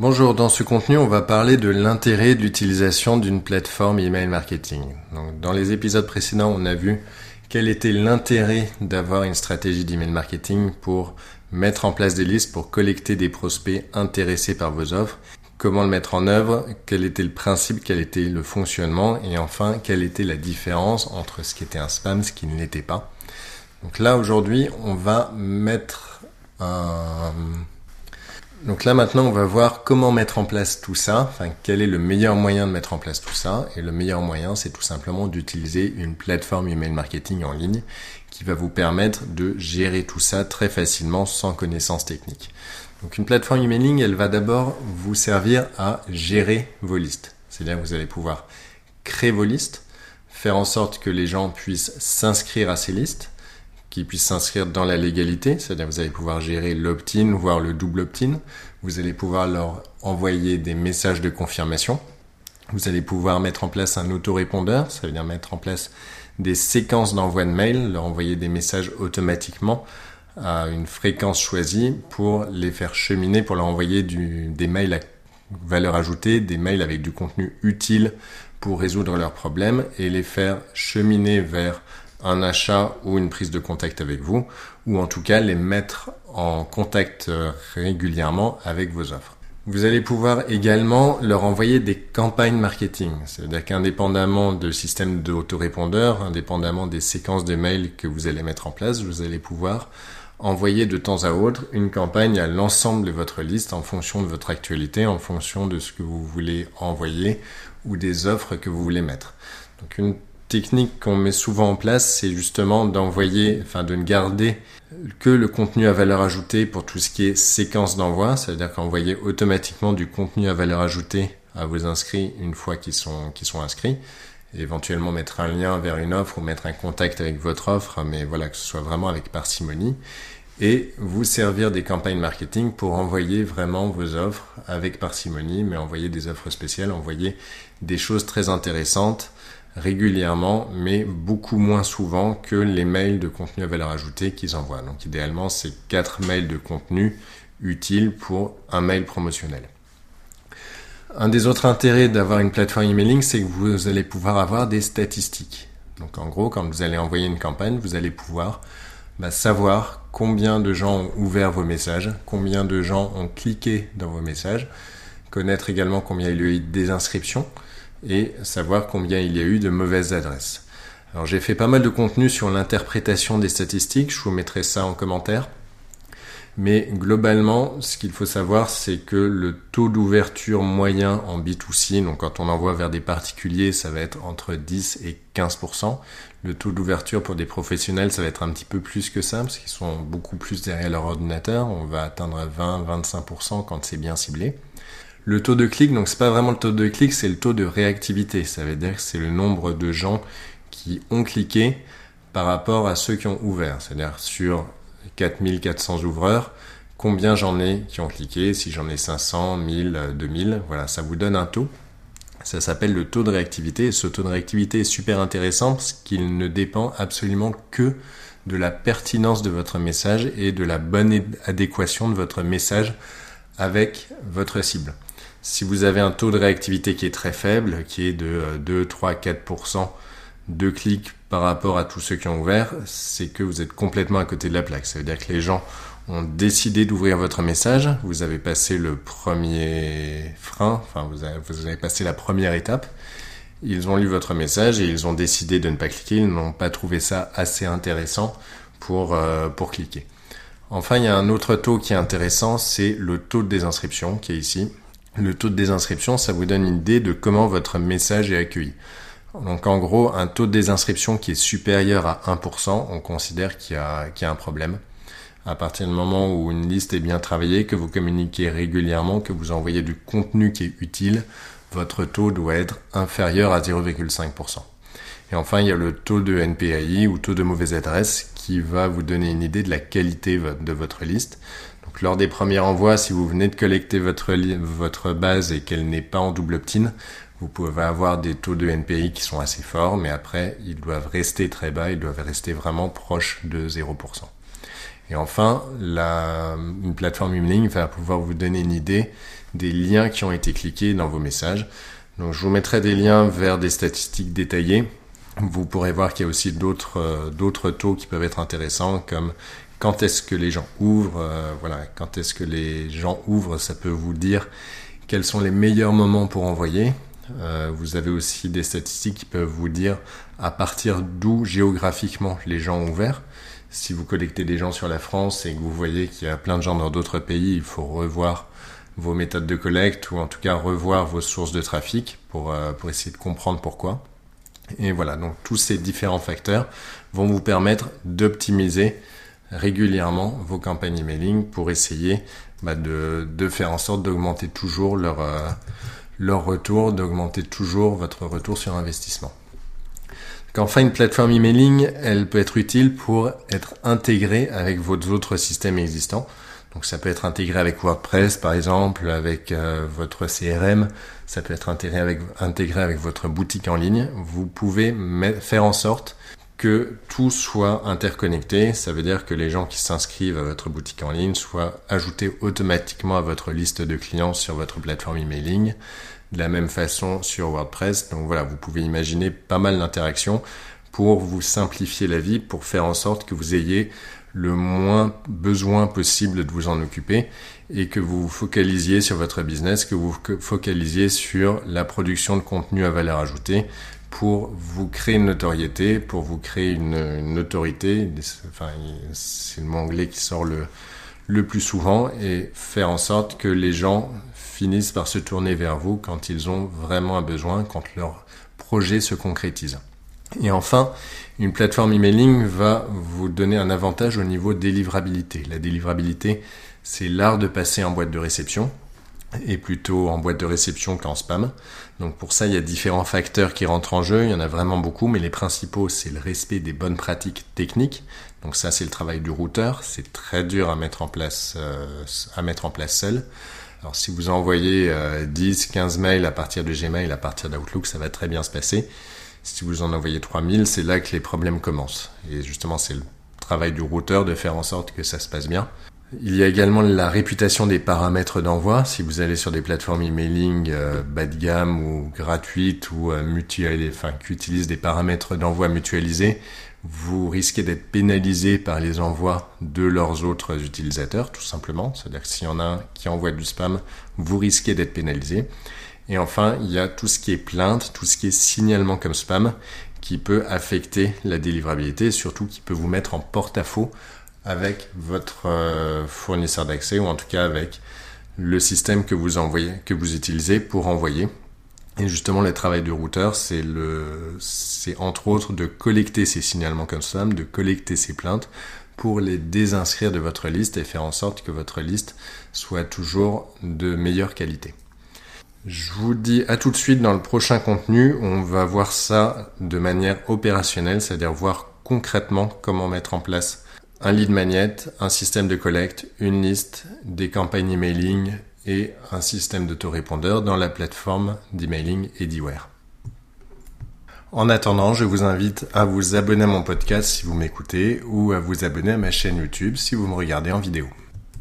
Bonjour, dans ce contenu, on va parler de l'intérêt de l'utilisation d'une plateforme email marketing. Dans les épisodes précédents, on a vu quel était l'intérêt d'avoir une stratégie d'email marketing pour mettre en place des listes, pour collecter des prospects intéressés par vos offres, comment le mettre en œuvre, quel était le principe, quel était le fonctionnement, et enfin, quelle était la différence entre ce qui était un spam, ce qui ne l'était pas. Donc là, aujourd'hui, on va mettre un donc là maintenant on va voir comment mettre en place tout ça, enfin quel est le meilleur moyen de mettre en place tout ça. Et le meilleur moyen c'est tout simplement d'utiliser une plateforme email marketing en ligne qui va vous permettre de gérer tout ça très facilement sans connaissance technique. Donc une plateforme emailing elle va d'abord vous servir à gérer vos listes. C'est-à-dire que vous allez pouvoir créer vos listes, faire en sorte que les gens puissent s'inscrire à ces listes, qui puissent s'inscrire dans la légalité, c'est-à-dire vous allez pouvoir gérer l'opt-in, voire le double opt-in. Vous allez pouvoir leur envoyer des messages de confirmation. Vous allez pouvoir mettre en place un autorépondeur, ça veut dire mettre en place des séquences d'envoi de mails, leur envoyer des messages automatiquement à une fréquence choisie pour les faire cheminer, pour leur envoyer du, des mails à valeur ajoutée, des mails avec du contenu utile pour résoudre leurs problèmes et les faire cheminer vers un achat ou une prise de contact avec vous, ou en tout cas les mettre en contact euh, régulièrement avec vos offres. Vous allez pouvoir également leur envoyer des campagnes marketing. C'est-à-dire qu'indépendamment de système d'autorépondeur, indépendamment des séquences de mails que vous allez mettre en place, vous allez pouvoir envoyer de temps à autre une campagne à l'ensemble de votre liste en fonction de votre actualité, en fonction de ce que vous voulez envoyer ou des offres que vous voulez mettre. Donc une technique qu'on met souvent en place, c'est justement d'envoyer, enfin de ne garder que le contenu à valeur ajoutée pour tout ce qui est séquence d'envoi, c'est-à-dire qu'envoyer automatiquement du contenu à valeur ajoutée à vos inscrits une fois qu'ils sont, qu'ils sont inscrits, éventuellement mettre un lien vers une offre ou mettre un contact avec votre offre, mais voilà, que ce soit vraiment avec parcimonie, et vous servir des campagnes marketing pour envoyer vraiment vos offres avec parcimonie, mais envoyer des offres spéciales, envoyer des choses très intéressantes, régulièrement, mais beaucoup moins souvent que les mails de contenu à valeur ajoutée qu'ils envoient. Donc idéalement, c'est quatre mails de contenu utiles pour un mail promotionnel. Un des autres intérêts d'avoir une plateforme emailing, c'est que vous allez pouvoir avoir des statistiques. Donc en gros, quand vous allez envoyer une campagne, vous allez pouvoir bah, savoir combien de gens ont ouvert vos messages, combien de gens ont cliqué dans vos messages, connaître également combien il y a eu des inscriptions, et savoir combien il y a eu de mauvaises adresses. Alors j'ai fait pas mal de contenu sur l'interprétation des statistiques, je vous mettrai ça en commentaire. Mais globalement, ce qu'il faut savoir, c'est que le taux d'ouverture moyen en B2C, donc quand on envoie vers des particuliers, ça va être entre 10 et 15%. Le taux d'ouverture pour des professionnels, ça va être un petit peu plus que ça, parce qu'ils sont beaucoup plus derrière leur ordinateur. On va atteindre 20-25% quand c'est bien ciblé. Le taux de clic, donc c'est pas vraiment le taux de clic, c'est le taux de réactivité. Ça veut dire que c'est le nombre de gens qui ont cliqué par rapport à ceux qui ont ouvert. C'est-à-dire sur 4400 ouvreurs, combien j'en ai qui ont cliqué, si j'en ai 500, 1000, 2000, voilà, ça vous donne un taux. Ça s'appelle le taux de réactivité et ce taux de réactivité est super intéressant parce qu'il ne dépend absolument que de la pertinence de votre message et de la bonne adéquation de votre message avec votre cible. Si vous avez un taux de réactivité qui est très faible, qui est de 2, 3, 4% de clics par rapport à tous ceux qui ont ouvert, c'est que vous êtes complètement à côté de la plaque. Ça veut dire que les gens ont décidé d'ouvrir votre message, vous avez passé le premier frein, enfin vous avez, passé la première étape, ils ont lu votre message et ils ont décidé de ne pas cliquer, ils n'ont pas trouvé ça assez intéressant pour, euh, pour cliquer. Enfin, il y a un autre taux qui est intéressant, c'est le taux de désinscription qui est ici. Le taux de désinscription, ça vous donne une idée de comment votre message est accueilli. Donc en gros, un taux de désinscription qui est supérieur à 1%, on considère qu'il y, a, un problème. À partir du moment où une liste est bien travaillée, que vous communiquez régulièrement, que vous envoyez du contenu qui est utile, votre taux doit être inférieur à 0,5%. Et enfin, il y a le taux de NPAI ou taux de mauvaise adresse qui va vous donner une idée de la qualité de votre liste lors des premiers envois, si vous venez de collecter votre, base et qu'elle n'est pas en double opt-in, vous pouvez avoir des taux de NPI qui sont assez forts, mais après, ils doivent rester très bas, ils doivent rester vraiment proches de 0%. Et enfin, une plateforme emailing va pouvoir vous donner une idée des liens qui ont été cliqués dans vos messages. Donc je vous mettrai des liens vers des statistiques détaillées. Vous pourrez voir qu'il y a aussi d'autres euh, d'autres taux qui peuvent être intéressants comme quand est-ce que les gens ouvrent, euh, voilà, quand est-ce que les gens ouvrent, ça peut vous dire quels sont les meilleurs moments pour envoyer. Euh, vous avez aussi des statistiques qui peuvent vous dire à partir d'où géographiquement les gens ont ouvert. Si vous collectez des gens sur la France et que vous voyez qu'il y a plein de gens dans d'autres pays, il faut revoir vos méthodes de collecte ou en tout cas revoir vos sources de trafic pour, euh, pour essayer de comprendre pourquoi. Et voilà, donc tous ces différents facteurs vont vous permettre d'optimiser régulièrement vos campagnes emailing pour essayer bah, de, de, faire en sorte d'augmenter toujours leur, euh, leur retour, d'augmenter toujours votre retour sur investissement. Enfin, une plateforme emailing, elle peut être utile pour être intégrée avec vos autres systèmes existants. Donc ça peut être intégré avec WordPress par exemple, avec euh, votre CRM, ça peut être intégré avec, intégré avec votre boutique en ligne. Vous pouvez faire en sorte que tout soit interconnecté. Ça veut dire que les gens qui s'inscrivent à votre boutique en ligne soient ajoutés automatiquement à votre liste de clients sur votre plateforme emailing. De la même façon sur WordPress. Donc voilà, vous pouvez imaginer pas mal d'interactions pour vous simplifier la vie, pour faire en sorte que vous ayez le moins besoin possible de vous en occuper et que vous vous focalisiez sur votre business, que vous vous focalisiez sur la production de contenu à valeur ajoutée pour vous créer une notoriété, pour vous créer une, autorité. Enfin, c'est le mot anglais qui sort le, le plus souvent et faire en sorte que les gens finissent par se tourner vers vous quand ils ont vraiment un besoin, quand leur projet se concrétise. Et enfin, une plateforme emailing va vous donner un avantage au niveau délivrabilité. La délivrabilité, c'est l'art de passer en boîte de réception et plutôt en boîte de réception qu'en spam. Donc pour ça, il y a différents facteurs qui rentrent en jeu. Il y en a vraiment beaucoup, mais les principaux, c'est le respect des bonnes pratiques techniques. Donc ça, c'est le travail du routeur. C'est très dur à mettre en place, euh, à mettre en place seul. Alors si vous envoyez 10, euh, 15 mails à partir de Gmail, à partir d'Outlook, ça va très bien se passer. Si vous en envoyez 3000, c'est là que les problèmes commencent. Et justement, c'est le travail du routeur de faire en sorte que ça se passe bien. Il y a également la réputation des paramètres d'envoi. Si vous allez sur des plateformes emailing euh, bas de gamme ou gratuites ou euh, mutualisées, enfin qui utilisent des paramètres d'envoi mutualisés, vous risquez d'être pénalisé par les envois de leurs autres utilisateurs, tout simplement. C'est-à-dire que s'il y en a un qui envoie du spam, vous risquez d'être pénalisé. Et enfin, il y a tout ce qui est plainte, tout ce qui est signalement comme spam, qui peut affecter la délivrabilité et surtout qui peut vous mettre en porte-à-faux avec votre euh, fournisseur d'accès ou en tout cas avec le système que vous utilisez pour envoyer. Et justement, le travail du routeur, c'est entre autres de collecter ces signalements comme spam, de collecter ces plaintes pour les désinscrire de votre liste et faire en sorte que votre liste soit toujours de meilleure qualité. Je vous dis à tout de suite dans le prochain contenu, on va voir ça de manière opérationnelle, c'est-à-dire voir concrètement comment mettre en place un lead magnet, un système de collecte, une liste, des campagnes emailing et un système d'autorépondeur dans la plateforme d'emailing Ediware. En attendant, je vous invite à vous abonner à mon podcast si vous m'écoutez ou à vous abonner à ma chaîne YouTube si vous me regardez en vidéo.